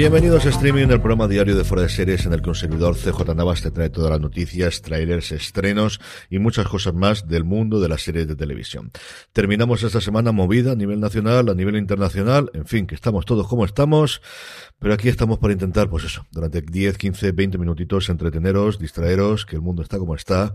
Bienvenidos a Streaming, el programa diario de Fuera de Series en el que un servidor CJ Navas te trae todas las noticias, trailers, estrenos y muchas cosas más del mundo de las series de televisión. Terminamos esta semana movida a nivel nacional, a nivel internacional, en fin, que estamos todos como estamos, pero aquí estamos para intentar, pues eso, durante 10, 15, 20 minutitos entreteneros, distraeros, que el mundo está como está.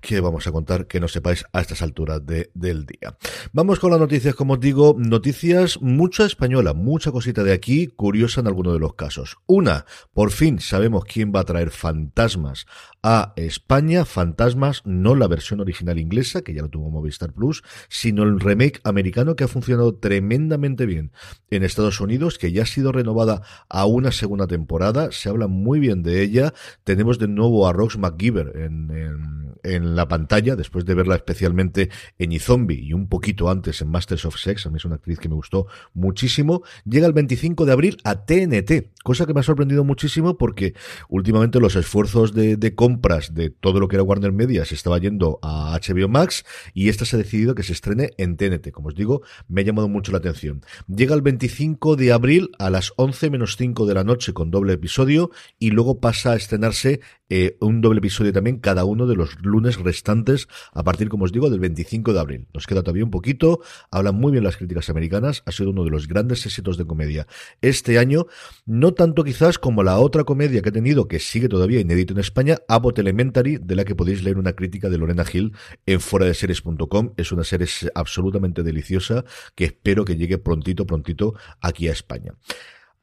¿Qué vamos a contar que no sepáis a estas alturas de, del día? Vamos con las noticias, como os digo, noticias mucha española, mucha cosita de aquí, curiosa en alguno de los casos. Una, por fin sabemos quién va a traer fantasmas a España, fantasmas, no la versión original inglesa, que ya lo tuvo Movistar Plus, sino el remake americano que ha funcionado tremendamente bien en Estados Unidos, que ya ha sido renovada a una segunda temporada, se habla muy bien de ella, tenemos de nuevo a Rox McGiver en, en, en la pantalla, después de verla especialmente en iZombie y un poquito antes en Masters of Sex, a mí es una actriz que me gustó muchísimo, llega el 25 de abril a TNT, cosa que me ha sorprendido muchísimo porque últimamente los esfuerzos de, compras de todo lo que era Warner Media se estaba yendo a HBO Max y esta se ha decidido que se estrene en TNT. Como os digo, me ha llamado mucho la atención. Llega el 25 de abril a las 11 menos 5 de la noche con doble episodio y luego pasa a estrenarse eh, un doble episodio también cada uno de los lunes restantes a partir, como os digo, del 25 de abril. Nos queda todavía un poquito, hablan muy bien las críticas americanas, ha sido uno de los grandes éxitos de comedia este año, no tanto quizás como la otra comedia que ha tenido, que sigue todavía inédito en España, Abbott Elementary, de la que podéis leer una crítica de Lorena Hill en foradeseries.com. Es una serie absolutamente deliciosa que espero que llegue prontito, prontito aquí a España.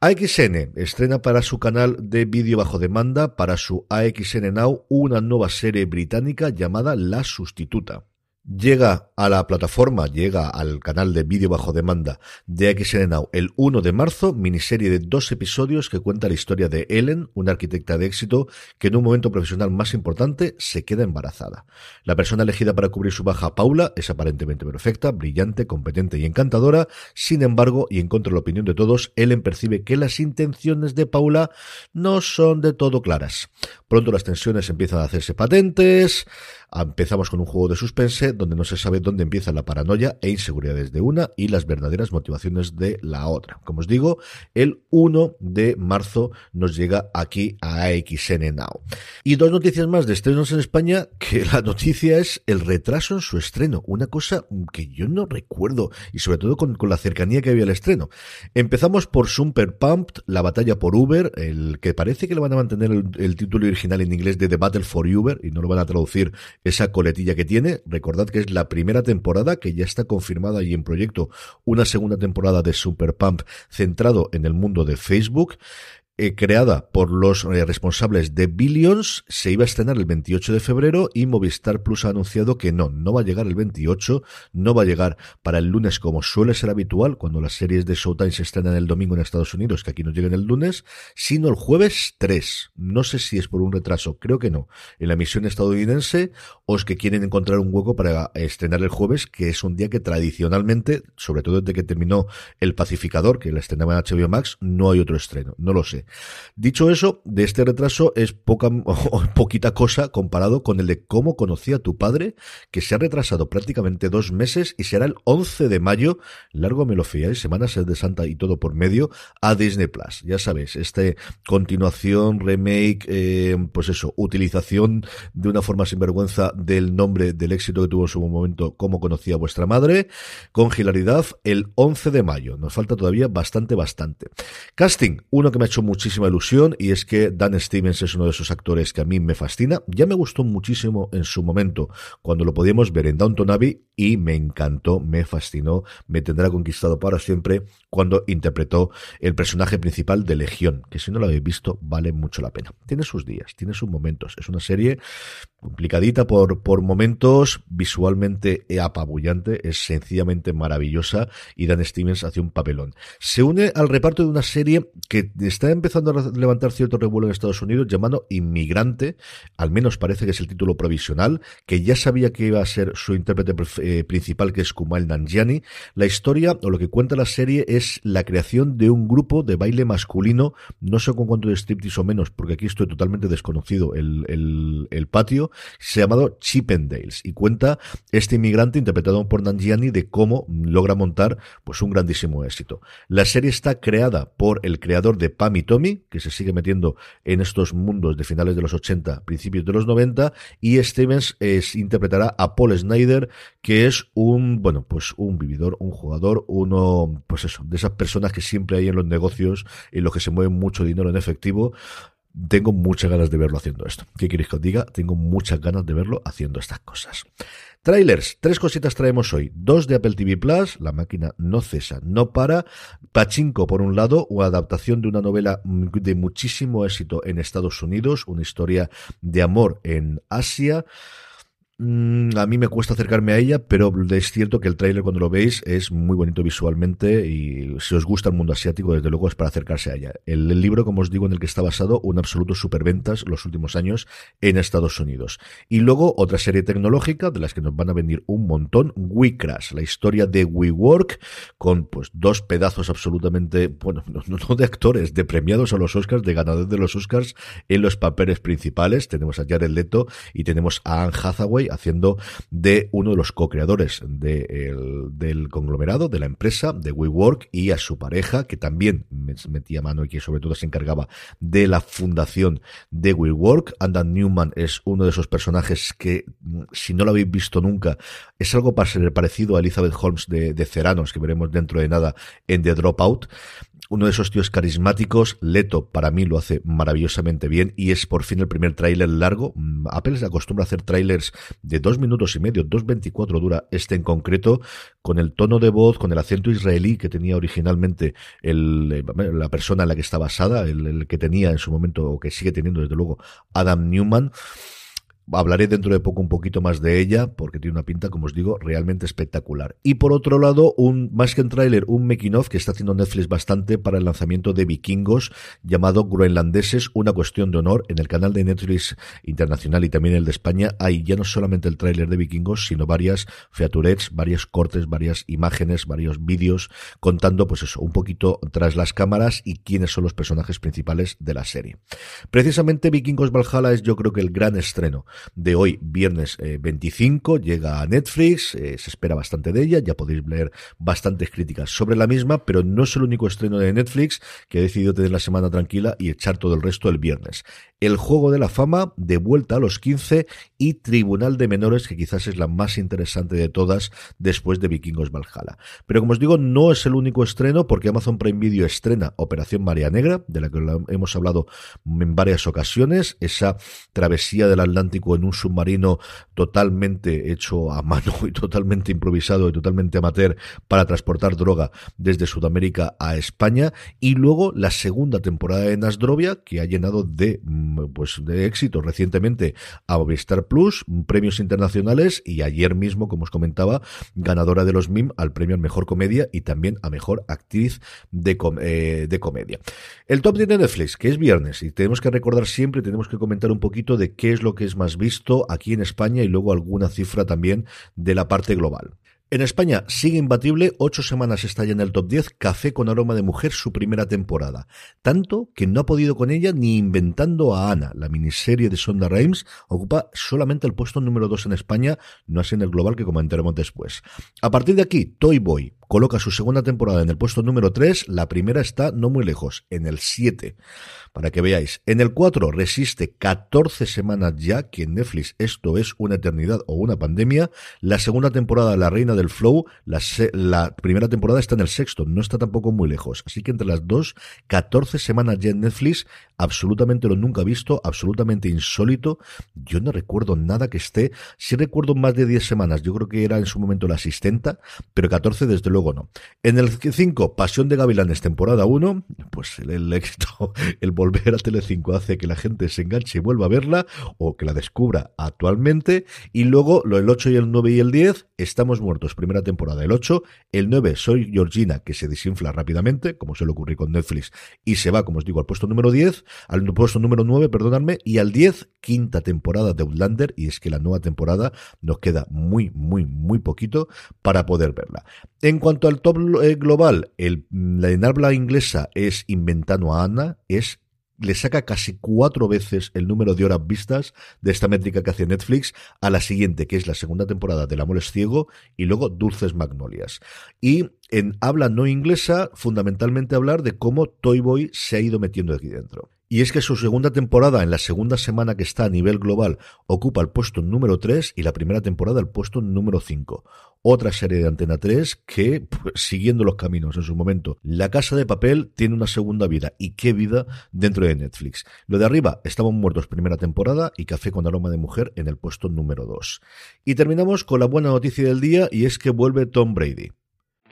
AXN estrena para su canal de vídeo bajo demanda, para su AXN Now, una nueva serie británica llamada La Sustituta. Llega a la plataforma, llega al canal de vídeo bajo demanda de XN Now el 1 de marzo, miniserie de dos episodios que cuenta la historia de Ellen, una arquitecta de éxito que en un momento profesional más importante se queda embarazada. La persona elegida para cubrir su baja, Paula, es aparentemente perfecta, brillante, competente y encantadora. Sin embargo, y en contra de la opinión de todos, Ellen percibe que las intenciones de Paula no son de todo claras. Pronto las tensiones empiezan a hacerse patentes. Empezamos con un juego de suspense donde no se sabe dónde empieza la paranoia e inseguridades de una y las verdaderas motivaciones de la otra. Como os digo, el 1 de marzo nos llega aquí a AXN Now. Y dos noticias más de estrenos en España, que la noticia es el retraso en su estreno, una cosa que yo no recuerdo y sobre todo con, la cercanía que había al estreno. Empezamos por Super Pumped, la batalla por Uber, el que parece que le van a mantener el, el título original en inglés de The Battle for Uber y no lo van a traducir esa coletilla que tiene. Recordad que es la primera temporada que ya está confirmada y en proyecto una segunda temporada de Super Pump centrado en el mundo de Facebook. Eh, creada por los eh, responsables de Billions, se iba a estrenar el 28 de febrero y Movistar Plus ha anunciado que no, no va a llegar el 28, no va a llegar para el lunes como suele ser habitual cuando las series de Showtime se estrenan el domingo en Estados Unidos, que aquí no lleguen el lunes, sino el jueves 3. No sé si es por un retraso, creo que no, en la emisión estadounidense o es que quieren encontrar un hueco para estrenar el jueves, que es un día que tradicionalmente, sobre todo desde que terminó El Pacificador, que la estrenaba en HBO Max, no hay otro estreno, no lo sé. Dicho eso, de este retraso es poca o poquita cosa comparado con el de cómo conocía tu padre, que se ha retrasado prácticamente dos meses y será el 11 de mayo, largo me lo fiáis, semanas de Santa y todo por medio, a Disney Plus. Ya sabéis, este continuación, remake, eh, pues eso, utilización de una forma sinvergüenza del nombre del éxito que tuvo en su momento, cómo conocía vuestra madre, con hilaridad, el 11 de mayo. Nos falta todavía bastante, bastante. Casting, uno que me ha hecho muchísima ilusión y es que Dan Stevens es uno de esos actores que a mí me fascina. Ya me gustó muchísimo en su momento cuando lo podíamos ver en Downton Abbey y me encantó, me fascinó, me tendrá conquistado para siempre cuando interpretó el personaje principal de Legión, que si no lo habéis visto vale mucho la pena. Tiene sus días, tiene sus momentos. Es una serie complicadita por, por momentos, visualmente apabullante, es sencillamente maravillosa y Dan Stevens hace un papelón. Se une al reparto de una serie que está empezando a levantar cierto revuelo en Estados Unidos llamado Inmigrante, al menos parece que es el título provisional, que ya sabía que iba a ser su intérprete eh, principal, que es Kumail Nanjiani. La historia, o lo que cuenta la serie, es la creación de un grupo de baile masculino, no sé con cuánto de striptease o menos, porque aquí estoy totalmente desconocido el, el, patio, se llamado Chippendales, y cuenta este inmigrante interpretado por Nanjiani de cómo logra montar pues un grandísimo éxito. La serie está creada por el creador de Pam y Tommy, que se sigue metiendo en estos mundos de finales de los 80, principios de los 90, y Stevens es, interpretará a Paul Snyder, que es un, bueno, pues un vividor, un jugador, uno, pues eso, de esas personas que siempre hay en los negocios, en los que se mueve mucho dinero en efectivo, tengo muchas ganas de verlo haciendo esto. ¿Qué queréis que os diga? Tengo muchas ganas de verlo haciendo estas cosas. Trailers, tres cositas traemos hoy. Dos de Apple TV Plus, la máquina no cesa, no para. Pachinko, por un lado, o adaptación de una novela de muchísimo éxito en Estados Unidos, una historia de amor en Asia. Mm, a mí me cuesta acercarme a ella, pero es cierto que el tráiler cuando lo veis es muy bonito visualmente y si os gusta el mundo asiático, desde luego es para acercarse a ella. El, libro, como os digo, en el que está basado, un absoluto superventas los últimos años en Estados Unidos. Y luego otra serie tecnológica de las que nos van a venir un montón, WeCrash, la historia de WeWork, con pues dos pedazos absolutamente, bueno, no, no de actores, de premiados a los Oscars, de ganadores de los Oscars en los papeles principales. Tenemos a Jared Leto y tenemos a Anne Hathaway haciendo de uno de los co-creadores del conglomerado, de la empresa, de WeWork, y a su pareja, que también metía mano y que sobre todo se encargaba de la fundación de WeWork. Andan Newman es uno de esos personajes que, si no lo habéis visto nunca, es algo parecido a Elizabeth Holmes de, de Ceranos, que veremos dentro de nada en The Dropout uno de esos tíos carismáticos. Leto, para mí, lo hace maravillosamente bien y es por fin el primer tráiler largo. Mm, Apple se acostumbra a hacer trailers de dos minutos y medio, dos veinticuatro dura este en concreto, con el tono de voz, con el acento israelí que tenía originalmente el, eh, la persona en la que está basada, el que tenía en su momento, o que sigue teniendo desde luego, Adam Newman. Hablaré dentro de poco un poquito más de ella, porque tiene una pinta, como os digo, realmente espectacular. Y por otro lado, un más que un tráiler, un making que está haciendo Netflix bastante para el lanzamiento de Vikingos, llamado Groenlandeses, una cuestión de honor. En el canal de Netflix internacional y también el de España hay ya no solamente el tráiler de Vikingos, sino varias featurets, varios cortes, varias imágenes, varios vídeos, contando, pues eso, un poquito tras las cámaras y quiénes son los personajes principales de la serie. Precisamente Vikingos Valhalla es yo creo que el gran estreno de hoy, viernes 25, eh, llega a Netflix, eh, se espera bastante de ella, ya podéis leer bastantes críticas sobre la misma, pero no es el único estreno de Netflix que ha decidido tener la semana tranquila y echar todo el resto el viernes. El Juego de la Fama, de vuelta a los 15 y Tribunal de Menores, que quizás es la más interesante de todas después de Vikingos Valhalla. Pero como os digo, no es el único estreno porque Amazon Prime Video estrena Operación María Negra, de la que hemos hablado en varias ocasiones, esa travesía del Atlántico En un submarino totalmente hecho a mano y totalmente improvisado y totalmente amateur para transportar droga desde Sudamérica a España y luego la segunda temporada de Nasdrovia que ha llenado de mm, pues de éxito recientemente a Movistar Plus, premios internacionales y ayer mismo, como os comentaba, ganadora de los MIM al premio al mejor comedia y también a mejor actriz de, eh, comedia. El top 10 de Netflix, que es viernes y tenemos que recordar siempre, tenemos que comentar un poquito de qué es lo que es más visto aquí en España y luego alguna cifra también de la parte global. En España sigue imbatible, ocho semanas está ya en el top 10, Café con aroma de mujer, su primera temporada. Tanto que no ha podido con ella ni inventando a Ana. La miniserie de Sonda Rhimes ocupa solamente el puesto número 2 en España, no así en el global que comentaremos después. A partir de aquí, Toy Boy coloca su segunda temporada en el puesto número 3, la primera está no muy lejos, en el 7 para que veáis. En el 4 resiste 14 semanas ya, que en Netflix esto es una eternidad o una pandemia. La segunda temporada, La Reina del Flow, la, primera temporada está en el sexto, no está tampoco muy lejos. Así que entre las dos, 14 semanas ya en Netflix, absolutamente lo nunca visto, absolutamente insólito. Yo no recuerdo nada que esté, sí recuerdo más de 10 semanas, yo creo que era en su momento la asistenta, pero 14 desde luego no. En el 5, Pasión de Gavilanes, temporada 1, pues el, éxito, el volver a Telecinco hace que la gente se enganche y vuelva a verla o que la descubra actualmente. Y luego lo el 8 y el 9 y el 10, Estamos Muertos, primera temporada, el 8. El 9, Soy Georgina, que se desinfla rápidamente, como suele ocurrir con Netflix, y se va, como os digo, al puesto número 10, al puesto número 9, perdonadme, y al 10, quinta temporada de Outlander, y es que la nueva temporada nos queda muy, muy, muy poquito para poder verla. En cuanto al top eh, global, la en habla inglesa es Inventando a Ana, es le saca casi cuatro veces el número de horas vistas de esta métrica que hace Netflix a la siguiente, que es la segunda temporada del Amor es Ciego y luego Dulces Magnolias. Y en habla no inglesa, fundamentalmente hablar de cómo Toy Boy se ha ido metiendo aquí dentro. Y es que su segunda temporada, en la segunda semana que está a nivel global, ocupa el puesto número 3 y la primera temporada el puesto número 5. Otra serie de Antena 3 que, pues, siguiendo los caminos en su momento, La Casa de Papel tiene una segunda vida. ¿Y qué vida dentro de Netflix? Lo de arriba, Estamos Muertos primera temporada y Café con Aroma de Mujer en el puesto número 2. Y terminamos con la buena noticia del día y es que vuelve Tom Brady.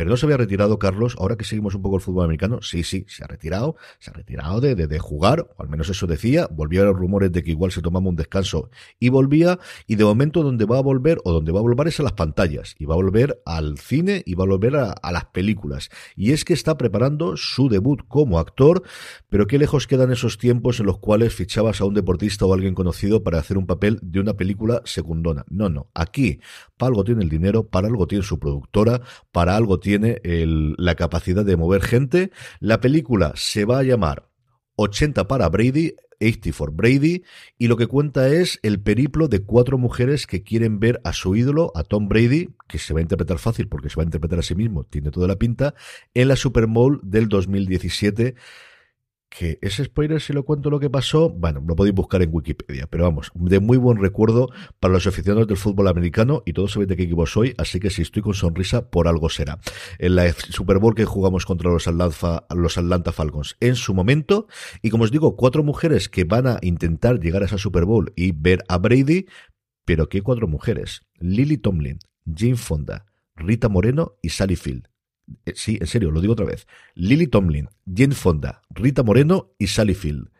Pero no se había retirado Carlos, ahora que seguimos un poco el fútbol americano, sí, sí, se ha retirado, se ha retirado de, jugar, o al menos eso decía, volvió a los rumores de que igual se tomaba un descanso y volvía, y de momento donde va a volver, o donde va a volver es a las pantallas, y va a volver al cine, y va a volver a, a las películas. Y es que está preparando su debut como actor, pero qué lejos quedan esos tiempos en los cuales fichabas a un deportista o alguien conocido para hacer un papel de una película secundona. No, no, aquí, para algo tiene el dinero, para algo tiene su productora, para algo tiene tiene la capacidad de mover gente. La película se va a llamar 80 para Brady, 80 for Brady, y lo que cuenta es el periplo de cuatro mujeres que quieren ver a su ídolo, a Tom Brady, que se va a interpretar fácil porque se va a interpretar a sí mismo, tiene toda la pinta, en la Super Bowl del 2017 que ese spoiler, si lo cuento lo que pasó, bueno, lo podéis buscar en Wikipedia, pero vamos, de muy buen recuerdo para los aficionados del fútbol americano y todos sabéis de qué equipo soy, así que si estoy con sonrisa, por algo será. En la Super Bowl que jugamos contra los Atlanta, los Atlanta Falcons en su momento, y como os digo, cuatro mujeres que van a intentar llegar a esa Super Bowl y ver a Brady, pero ¿qué cuatro mujeres? Lily Tomlin, Jane Fonda, Rita Moreno y Sally Field. Eh, sí, en serio, lo digo otra vez. Lily Tomlin, Jane Fonda, Rita Moreno y Sally Field.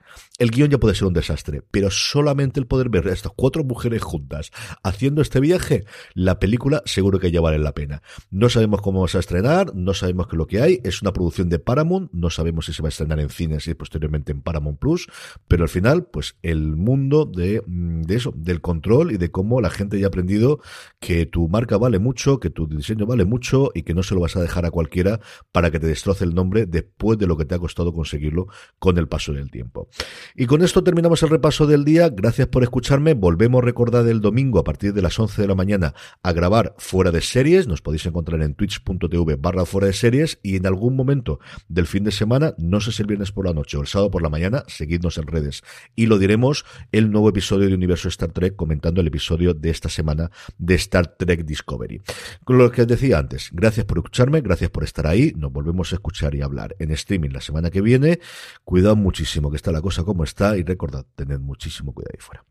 El guion ya puede ser un desastre, pero solamente el poder ver a estas cuatro mujeres juntas haciendo este viaje, la película seguro que ya vale la pena. No sabemos cómo va a estrenar, no sabemos qué es lo que hay, es una producción de Paramount, no sabemos si se va a estrenar en cines y posteriormente en Paramount Plus, pero al final, pues el mundo de, mm, de eso, del control y de cómo la gente ya ha aprendido que tu marca vale mucho, que tu diseño vale mucho y que no se lo vas a dejar a cualquiera para que te destroce el nombre después de lo que te ha costado conseguirlo con el paso del tiempo. Y con esto terminamos el repaso del día. Gracias por escucharme. Volvemos a recordar el domingo a partir de las 11 de la mañana a grabar fuera de series. Nos podéis encontrar en twitch.tv barra fuera de series y en algún momento del fin de semana, no sé si el viernes por la noche o el sábado por la mañana, seguidnos en redes. Y lo diremos el nuevo episodio de Universo Star Trek comentando el episodio de esta semana de Star Trek Discovery. Con lo que os decía antes, gracias por escucharme, gracias por estar ahí. Nos volvemos a escuchar y hablar en streaming la semana que viene. Cuidado muchísimo que está la cosa como está y recordad, tened muchísimo cuidado ahí fuera.